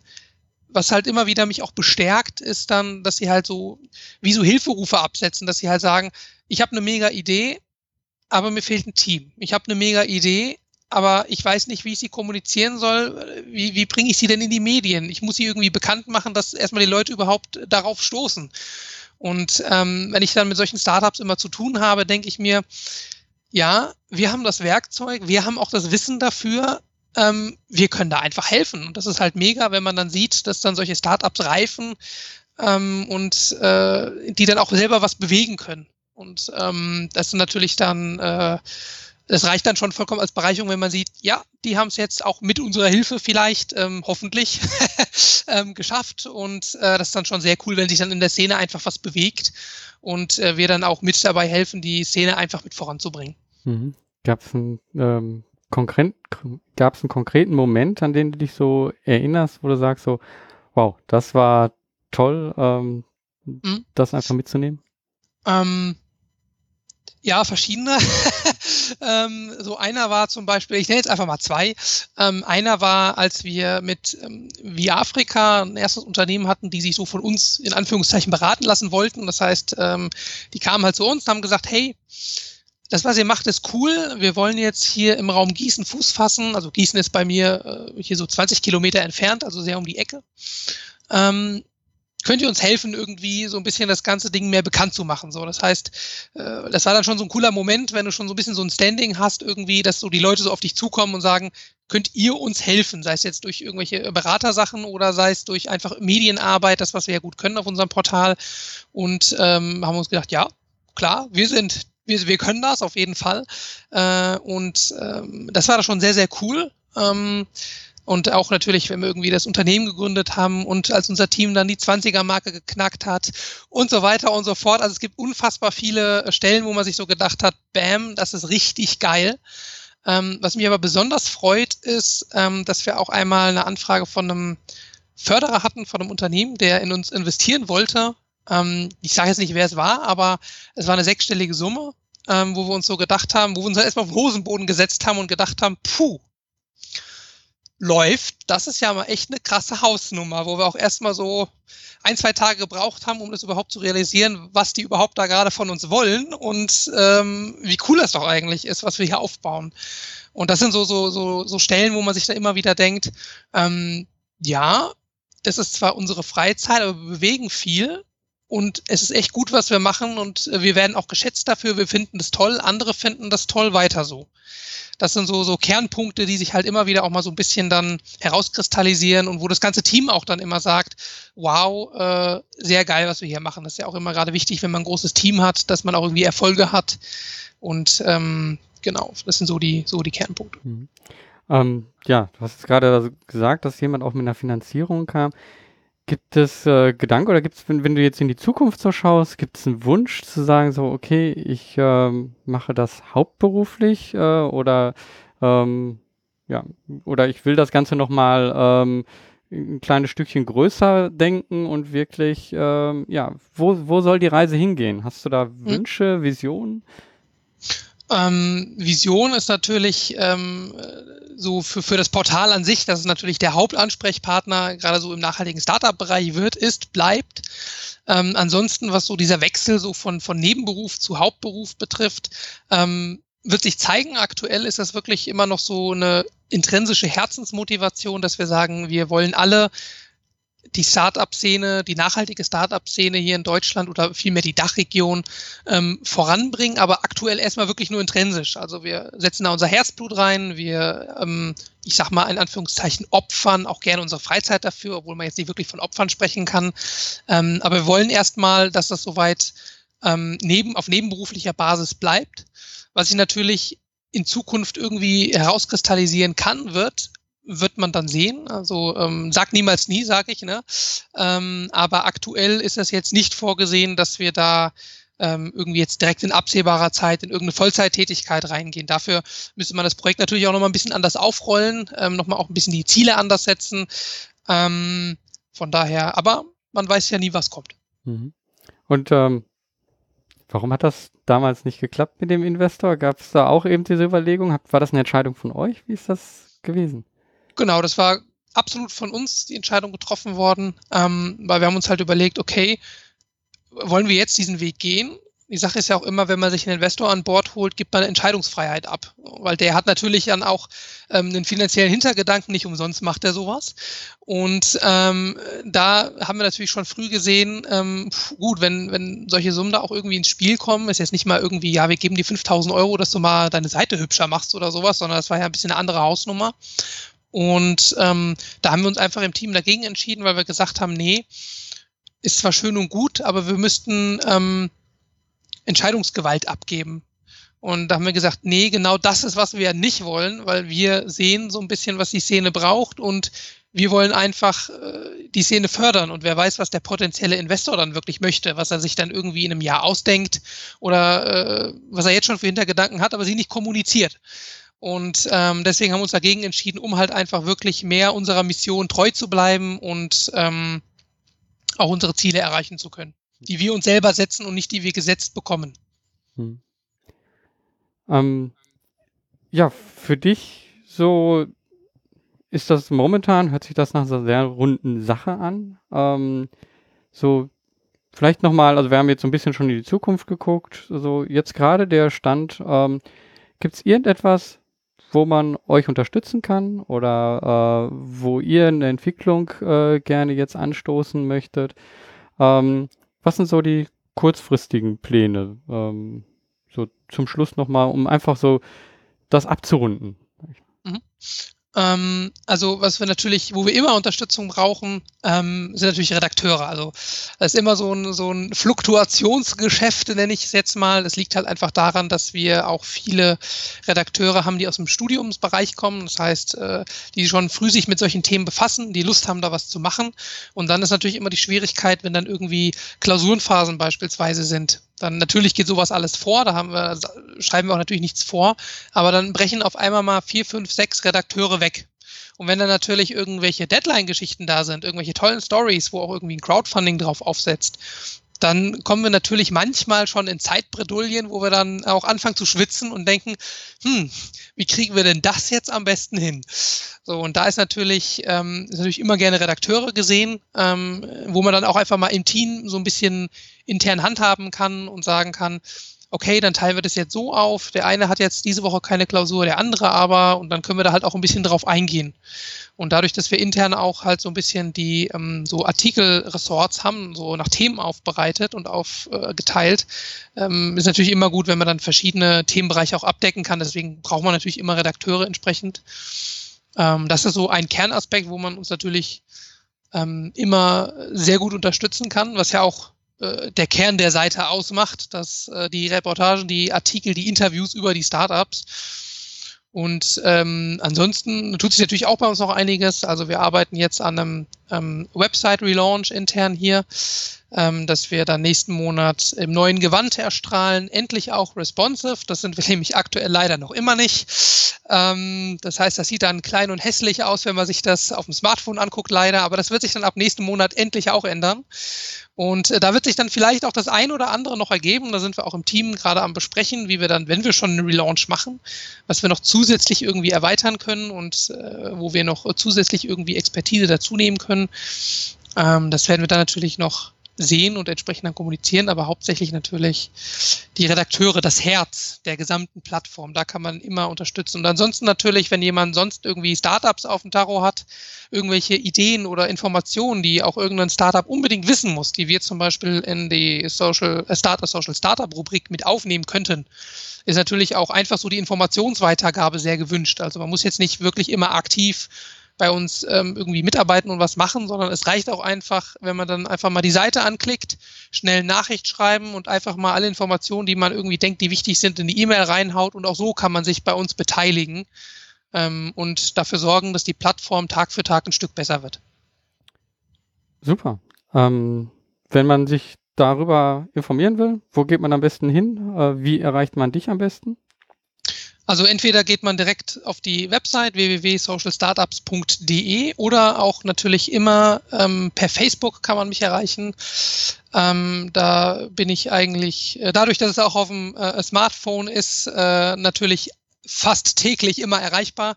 was halt immer wieder mich auch bestärkt, ist dann, dass sie halt so wie so Hilferufe absetzen, dass sie halt sagen, ich habe eine mega Idee, aber mir fehlt ein Team. Ich habe eine mega Idee, aber ich weiß nicht, wie ich sie kommunizieren soll. Wie, wie bringe ich sie denn in die Medien? Ich muss sie irgendwie bekannt machen, dass erstmal die Leute überhaupt darauf stoßen. Und ähm, wenn ich dann mit solchen Startups immer zu tun habe, denke ich mir, ja, wir haben das Werkzeug, wir haben auch das Wissen dafür, ähm, wir können da einfach helfen. Und das ist halt mega, wenn man dann sieht, dass dann solche Startups reifen ähm, und äh, die dann auch selber was bewegen können. Und ähm, das ist natürlich dann, äh, das reicht dann schon vollkommen als Bereicherung, wenn man sieht, ja, die haben es jetzt auch mit unserer Hilfe vielleicht, ähm, hoffentlich, ähm, geschafft. Und äh, das ist dann schon sehr cool, wenn sich dann in der Szene einfach was bewegt und äh, wir dann auch mit dabei helfen, die Szene einfach mit voranzubringen. Mhm. Gab es ein ähm, gab es einen konkreten Moment, an den du dich so erinnerst, wo du sagst so, wow, das war toll, ähm, mhm. das einfach mitzunehmen? Ähm, ja, verschiedene. ähm, so einer war zum Beispiel, ich nenne jetzt einfach mal zwei. Ähm, einer war, als wir mit ähm, Via Afrika ein erstes Unternehmen hatten, die sich so von uns in Anführungszeichen beraten lassen wollten. Das heißt, ähm, die kamen halt zu uns und haben gesagt, hey, das, was ihr macht, ist cool. Wir wollen jetzt hier im Raum Gießen Fuß fassen. Also Gießen ist bei mir äh, hier so 20 Kilometer entfernt, also sehr um die Ecke. Ähm, könnt ihr uns helfen, irgendwie so ein bisschen das ganze Ding mehr bekannt zu machen. So, das heißt, äh, das war dann schon so ein cooler Moment, wenn du schon so ein bisschen so ein Standing hast, irgendwie, dass so die Leute so auf dich zukommen und sagen, könnt ihr uns helfen, sei es jetzt durch irgendwelche Beratersachen oder sei es durch einfach Medienarbeit, das, was wir ja gut können auf unserem Portal. Und ähm, haben uns gedacht, ja, klar, wir sind, wir, wir können das auf jeden Fall. Äh, und ähm, das war schon sehr, sehr cool. Ähm, und auch natürlich, wenn wir irgendwie das Unternehmen gegründet haben und als unser Team dann die 20er-Marke geknackt hat und so weiter und so fort. Also es gibt unfassbar viele Stellen, wo man sich so gedacht hat, bam, das ist richtig geil. Ähm, was mich aber besonders freut, ist, ähm, dass wir auch einmal eine Anfrage von einem Förderer hatten, von einem Unternehmen, der in uns investieren wollte. Ähm, ich sage jetzt nicht, wer es war, aber es war eine sechsstellige Summe, ähm, wo wir uns so gedacht haben, wo wir uns erstmal auf den Hosenboden gesetzt haben und gedacht haben, puh, läuft, das ist ja mal echt eine krasse Hausnummer, wo wir auch erstmal so ein, zwei Tage gebraucht haben, um das überhaupt zu realisieren, was die überhaupt da gerade von uns wollen und ähm, wie cool das doch eigentlich ist, was wir hier aufbauen. Und das sind so, so, so, so Stellen, wo man sich da immer wieder denkt, ähm, ja, das ist zwar unsere Freizeit, aber wir bewegen viel und es ist echt gut, was wir machen und wir werden auch geschätzt dafür, wir finden das toll, andere finden das toll, weiter so das sind so, so Kernpunkte, die sich halt immer wieder auch mal so ein bisschen dann herauskristallisieren und wo das ganze Team auch dann immer sagt, wow, äh, sehr geil, was wir hier machen. Das ist ja auch immer gerade wichtig, wenn man ein großes Team hat, dass man auch irgendwie Erfolge hat. Und ähm, genau, das sind so die, so die Kernpunkte. Mhm. Ähm, ja, du hast gerade gesagt, dass jemand auch mit einer Finanzierung kam. Gibt es äh, Gedanken oder gibt es, wenn, wenn, du jetzt in die Zukunft so schaust, gibt es einen Wunsch zu sagen, so, okay, ich ähm, mache das hauptberuflich äh, oder ähm, ja, oder ich will das Ganze nochmal ähm, ein kleines Stückchen größer denken und wirklich, ähm, ja, wo, wo soll die Reise hingehen? Hast du da hm. Wünsche, Visionen? Ähm, Vision ist natürlich ähm, so für, für das Portal an sich, dass es natürlich der Hauptansprechpartner gerade so im nachhaltigen Startup-Bereich wird, ist, bleibt. Ähm, ansonsten, was so dieser Wechsel so von, von Nebenberuf zu Hauptberuf betrifft, ähm, wird sich zeigen. Aktuell ist das wirklich immer noch so eine intrinsische Herzensmotivation, dass wir sagen, wir wollen alle die Startup-Szene, die nachhaltige Startup-Szene hier in Deutschland oder vielmehr die Dachregion ähm, voranbringen, aber aktuell erstmal wirklich nur intrinsisch. Also wir setzen da unser Herzblut rein, wir, ähm, ich sag mal in Anführungszeichen, opfern auch gerne unsere Freizeit dafür, obwohl man jetzt nicht wirklich von Opfern sprechen kann. Ähm, aber wir wollen erstmal, dass das soweit ähm, neben, auf nebenberuflicher Basis bleibt, was sich natürlich in Zukunft irgendwie herauskristallisieren kann, wird, wird man dann sehen. Also ähm, sag niemals nie, sage ich. Ne? Ähm, aber aktuell ist es jetzt nicht vorgesehen, dass wir da ähm, irgendwie jetzt direkt in absehbarer Zeit in irgendeine Vollzeittätigkeit reingehen. Dafür müsste man das Projekt natürlich auch nochmal ein bisschen anders aufrollen, ähm, nochmal auch ein bisschen die Ziele anders setzen. Ähm, von daher, aber man weiß ja nie, was kommt. Mhm. Und ähm, warum hat das damals nicht geklappt mit dem Investor? Gab es da auch eben diese Überlegung? War das eine Entscheidung von euch? Wie ist das gewesen? Genau, das war absolut von uns die Entscheidung getroffen worden, ähm, weil wir haben uns halt überlegt, okay, wollen wir jetzt diesen Weg gehen? Die Sache ist ja auch immer, wenn man sich einen Investor an Bord holt, gibt man Entscheidungsfreiheit ab. Weil der hat natürlich dann auch ähm, einen finanziellen Hintergedanken, nicht umsonst macht er sowas. Und ähm, da haben wir natürlich schon früh gesehen, ähm, gut, wenn, wenn solche Summen da auch irgendwie ins Spiel kommen, ist jetzt nicht mal irgendwie, ja, wir geben dir 5000 Euro, dass du mal deine Seite hübscher machst oder sowas, sondern das war ja ein bisschen eine andere Hausnummer. Und ähm, da haben wir uns einfach im Team dagegen entschieden, weil wir gesagt haben, nee, ist zwar schön und gut, aber wir müssten ähm, Entscheidungsgewalt abgeben. Und da haben wir gesagt, nee, genau das ist, was wir nicht wollen, weil wir sehen so ein bisschen, was die Szene braucht und wir wollen einfach äh, die Szene fördern und wer weiß, was der potenzielle Investor dann wirklich möchte, was er sich dann irgendwie in einem Jahr ausdenkt oder äh, was er jetzt schon für Hintergedanken hat, aber sie nicht kommuniziert. Und ähm, deswegen haben wir uns dagegen entschieden, um halt einfach wirklich mehr unserer Mission treu zu bleiben und ähm, auch unsere Ziele erreichen zu können, die wir uns selber setzen und nicht die wir gesetzt bekommen. Hm. Ähm, ja, für dich so ist das momentan, hört sich das nach einer sehr runden Sache an. Ähm, so, vielleicht nochmal, also wir haben jetzt so ein bisschen schon in die Zukunft geguckt, so jetzt gerade der Stand, ähm, gibt es irgendetwas, wo man euch unterstützen kann oder äh, wo ihr eine Entwicklung äh, gerne jetzt anstoßen möchtet. Ähm, was sind so die kurzfristigen Pläne? Ähm, so zum Schluss nochmal, um einfach so das abzurunden. Mhm. Ähm, also was wir natürlich, wo wir immer Unterstützung brauchen, ähm, sind natürlich Redakteure. Also das ist immer so ein, so ein Fluktuationsgeschäft, nenne ich es jetzt mal. Das liegt halt einfach daran, dass wir auch viele Redakteure haben, die aus dem Studiumsbereich kommen. Das heißt, äh, die schon früh sich mit solchen Themen befassen, die Lust haben, da was zu machen. Und dann ist natürlich immer die Schwierigkeit, wenn dann irgendwie Klausurenphasen beispielsweise sind dann natürlich geht sowas alles vor, da haben wir, schreiben wir auch natürlich nichts vor, aber dann brechen auf einmal mal vier, fünf, sechs Redakteure weg. Und wenn dann natürlich irgendwelche Deadline-Geschichten da sind, irgendwelche tollen Stories, wo auch irgendwie ein Crowdfunding drauf aufsetzt, dann kommen wir natürlich manchmal schon in Zeitbredouillen, wo wir dann auch anfangen zu schwitzen und denken, hm, wie kriegen wir denn das jetzt am besten hin? So, und da ist natürlich, ähm, ist natürlich immer gerne Redakteure gesehen, ähm, wo man dann auch einfach mal im Team so ein bisschen intern handhaben kann und sagen kann, okay, dann teilen wir das jetzt so auf. Der eine hat jetzt diese Woche keine Klausur, der andere aber, und dann können wir da halt auch ein bisschen drauf eingehen. Und dadurch, dass wir intern auch halt so ein bisschen die ähm, so Artikelressorts haben, so nach Themen aufbereitet und aufgeteilt, äh, ähm, ist natürlich immer gut, wenn man dann verschiedene Themenbereiche auch abdecken kann. Deswegen braucht man natürlich immer Redakteure entsprechend. Ähm, das ist so ein Kernaspekt, wo man uns natürlich ähm, immer sehr gut unterstützen kann, was ja auch der Kern der Seite ausmacht, dass äh, die Reportagen, die Artikel, die Interviews über die Startups. Und ähm, ansonsten tut sich natürlich auch bei uns noch einiges. Also wir arbeiten jetzt an einem ähm, Website-Relaunch intern hier, ähm, dass wir dann nächsten Monat im neuen Gewand erstrahlen, endlich auch responsive. Das sind wir nämlich aktuell leider noch immer nicht. Ähm, das heißt, das sieht dann klein und hässlich aus, wenn man sich das auf dem Smartphone anguckt, leider. Aber das wird sich dann ab nächsten Monat endlich auch ändern. Und äh, da wird sich dann vielleicht auch das ein oder andere noch ergeben. Da sind wir auch im Team gerade am besprechen, wie wir dann, wenn wir schon einen Relaunch machen, was wir noch zusätzlich irgendwie erweitern können und äh, wo wir noch zusätzlich irgendwie Expertise dazu nehmen können. Ähm, das werden wir dann natürlich noch sehen und entsprechend dann kommunizieren, aber hauptsächlich natürlich die Redakteure, das Herz der gesamten Plattform. Da kann man immer unterstützen. Und ansonsten natürlich, wenn jemand sonst irgendwie Startups auf dem Tarot hat, irgendwelche Ideen oder Informationen, die auch irgendein Startup unbedingt wissen muss, die wir zum Beispiel in die Social äh, Startup Social Startup Rubrik mit aufnehmen könnten, ist natürlich auch einfach so die Informationsweitergabe sehr gewünscht. Also man muss jetzt nicht wirklich immer aktiv bei uns ähm, irgendwie mitarbeiten und was machen, sondern es reicht auch einfach, wenn man dann einfach mal die Seite anklickt, schnell Nachricht schreiben und einfach mal alle Informationen, die man irgendwie denkt, die wichtig sind, in die E-Mail reinhaut und auch so kann man sich bei uns beteiligen ähm, und dafür sorgen, dass die Plattform Tag für Tag ein Stück besser wird. Super. Ähm, wenn man sich darüber informieren will, wo geht man am besten hin? Äh, wie erreicht man dich am besten? Also entweder geht man direkt auf die Website www.socialstartups.de oder auch natürlich immer ähm, per Facebook kann man mich erreichen. Ähm, da bin ich eigentlich, äh, dadurch, dass es auch auf dem äh, Smartphone ist, äh, natürlich fast täglich immer erreichbar.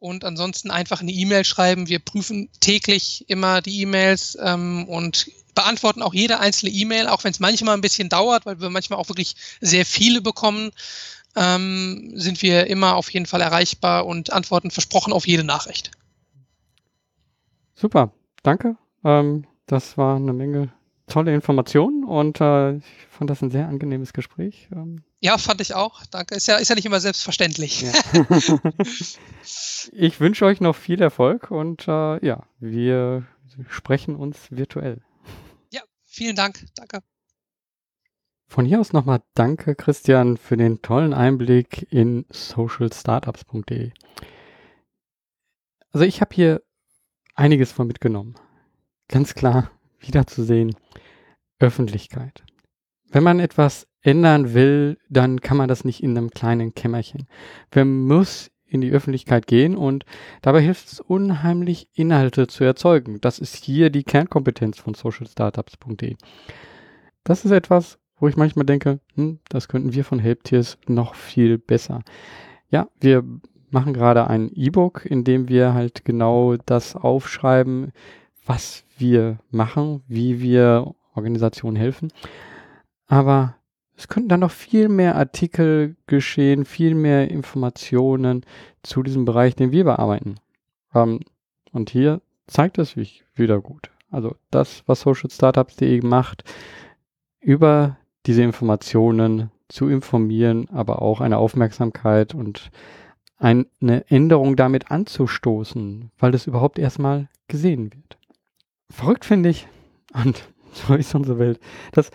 Und ansonsten einfach eine E-Mail schreiben. Wir prüfen täglich immer die E-Mails ähm, und beantworten auch jede einzelne E-Mail, auch wenn es manchmal ein bisschen dauert, weil wir manchmal auch wirklich sehr viele bekommen ähm, sind wir immer auf jeden Fall erreichbar und antworten versprochen auf jede Nachricht. Super, danke. Ähm, das war eine Menge tolle Informationen und äh, ich fand das ein sehr angenehmes Gespräch. Ähm. Ja, fand ich auch. Danke. Ist ja, ist ja nicht immer selbstverständlich. Ja. ich wünsche euch noch viel Erfolg und äh, ja, wir sprechen uns virtuell. Ja, vielen Dank. Danke. Von hier aus nochmal danke, Christian, für den tollen Einblick in socialstartups.de. Also ich habe hier einiges von mitgenommen. Ganz klar wiederzusehen, Öffentlichkeit. Wenn man etwas ändern will, dann kann man das nicht in einem kleinen Kämmerchen. Man muss in die Öffentlichkeit gehen und dabei hilft es unheimlich, Inhalte zu erzeugen. Das ist hier die Kernkompetenz von socialstartups.de. Das ist etwas, wo ich manchmal denke, hm, das könnten wir von Helptiers noch viel besser. Ja, wir machen gerade ein E-Book, in dem wir halt genau das aufschreiben, was wir machen, wie wir Organisationen helfen. Aber es könnten dann noch viel mehr Artikel geschehen, viel mehr Informationen zu diesem Bereich, den wir bearbeiten. Ähm, und hier zeigt es sich wieder gut. also das, was socialstartups.de macht, über diese Informationen zu informieren, aber auch eine Aufmerksamkeit und eine Änderung damit anzustoßen, weil das überhaupt erstmal gesehen wird. Verrückt finde ich, und so ist unsere Welt, dass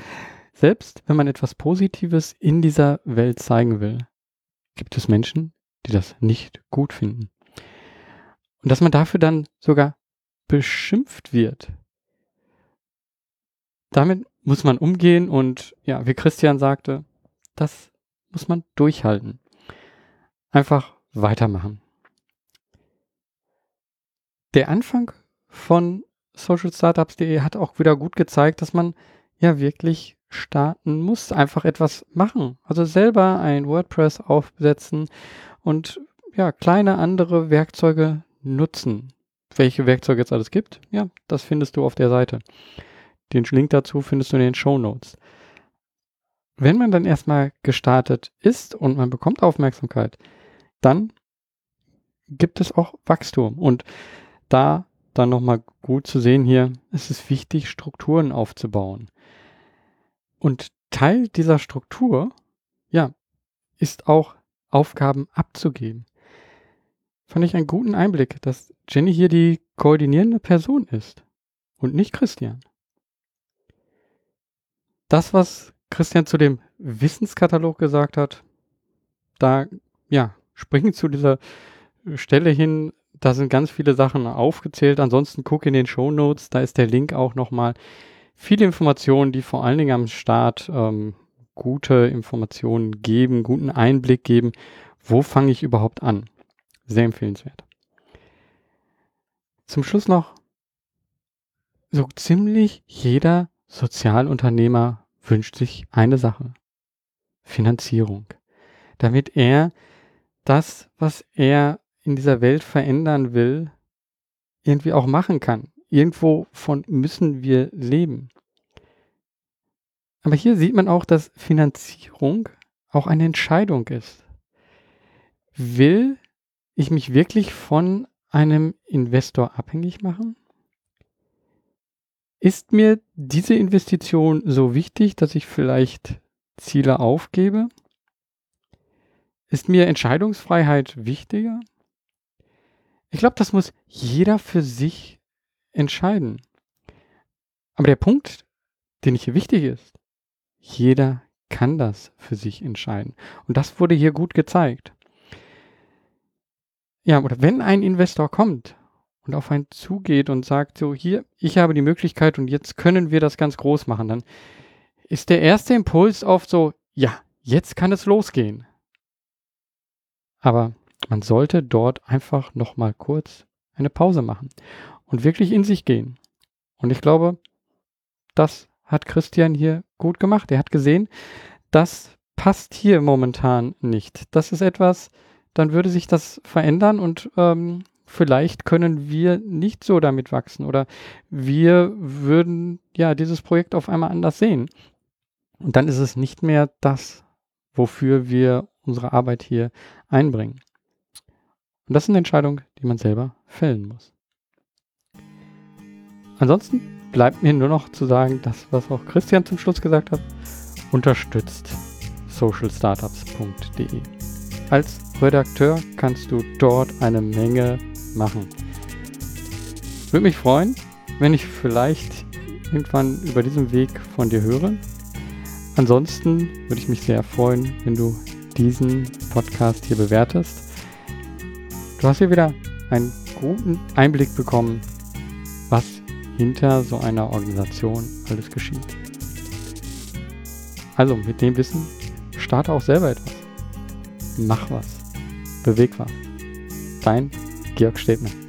selbst wenn man etwas Positives in dieser Welt zeigen will, gibt es Menschen, die das nicht gut finden. Und dass man dafür dann sogar beschimpft wird. Damit muss man umgehen und ja, wie Christian sagte, das muss man durchhalten. Einfach weitermachen. Der Anfang von socialstartups.de hat auch wieder gut gezeigt, dass man ja wirklich starten muss, einfach etwas machen. Also selber ein WordPress aufsetzen und ja, kleine andere Werkzeuge nutzen. Welche Werkzeuge es alles gibt, ja, das findest du auf der Seite. Den Link dazu findest du in den Show Notes. Wenn man dann erstmal gestartet ist und man bekommt Aufmerksamkeit, dann gibt es auch Wachstum. Und da dann nochmal gut zu sehen hier, es ist wichtig, Strukturen aufzubauen. Und Teil dieser Struktur, ja, ist auch Aufgaben abzugeben. Fand ich einen guten Einblick, dass Jenny hier die koordinierende Person ist und nicht Christian. Das, was Christian zu dem Wissenskatalog gesagt hat, da, ja, springen zu dieser Stelle hin, da sind ganz viele Sachen aufgezählt. Ansonsten guck in den Show Notes, da ist der Link auch nochmal. Viele Informationen, die vor allen Dingen am Start ähm, gute Informationen geben, guten Einblick geben. Wo fange ich überhaupt an? Sehr empfehlenswert. Zum Schluss noch, so ziemlich jeder Sozialunternehmer wünscht sich eine Sache. Finanzierung. Damit er das, was er in dieser Welt verändern will, irgendwie auch machen kann. Irgendwo von müssen wir leben. Aber hier sieht man auch, dass Finanzierung auch eine Entscheidung ist. Will ich mich wirklich von einem Investor abhängig machen? Ist mir diese Investition so wichtig, dass ich vielleicht Ziele aufgebe? Ist mir Entscheidungsfreiheit wichtiger? Ich glaube, das muss jeder für sich entscheiden. Aber der Punkt, den ich hier wichtig ist, jeder kann das für sich entscheiden. Und das wurde hier gut gezeigt. Ja, oder wenn ein Investor kommt und auf einen zugeht und sagt, so hier, ich habe die Möglichkeit und jetzt können wir das ganz groß machen, dann ist der erste Impuls oft so, ja, jetzt kann es losgehen. Aber man sollte dort einfach nochmal kurz eine Pause machen und wirklich in sich gehen. Und ich glaube, das hat Christian hier gut gemacht. Er hat gesehen, das passt hier momentan nicht. Das ist etwas, dann würde sich das verändern und ähm, vielleicht können wir nicht so damit wachsen oder wir würden ja dieses Projekt auf einmal anders sehen. Und dann ist es nicht mehr das, wofür wir unsere Arbeit hier einbringen. Und das ist eine Entscheidung, die man selber fällen muss. Ansonsten bleibt mir nur noch zu sagen, das, was auch Christian zum Schluss gesagt hat, unterstützt socialstartups.de. Als Redakteur kannst du dort eine Menge machen. Würde mich freuen, wenn ich vielleicht irgendwann über diesen Weg von dir höre. Ansonsten würde ich mich sehr freuen, wenn du diesen Podcast hier bewertest. Du hast hier wieder einen guten Einblick bekommen, was hinter so einer Organisation alles geschieht. Also mit dem Wissen starte auch selber etwas. Mach was. Beweg was. Dein Georg Stebner.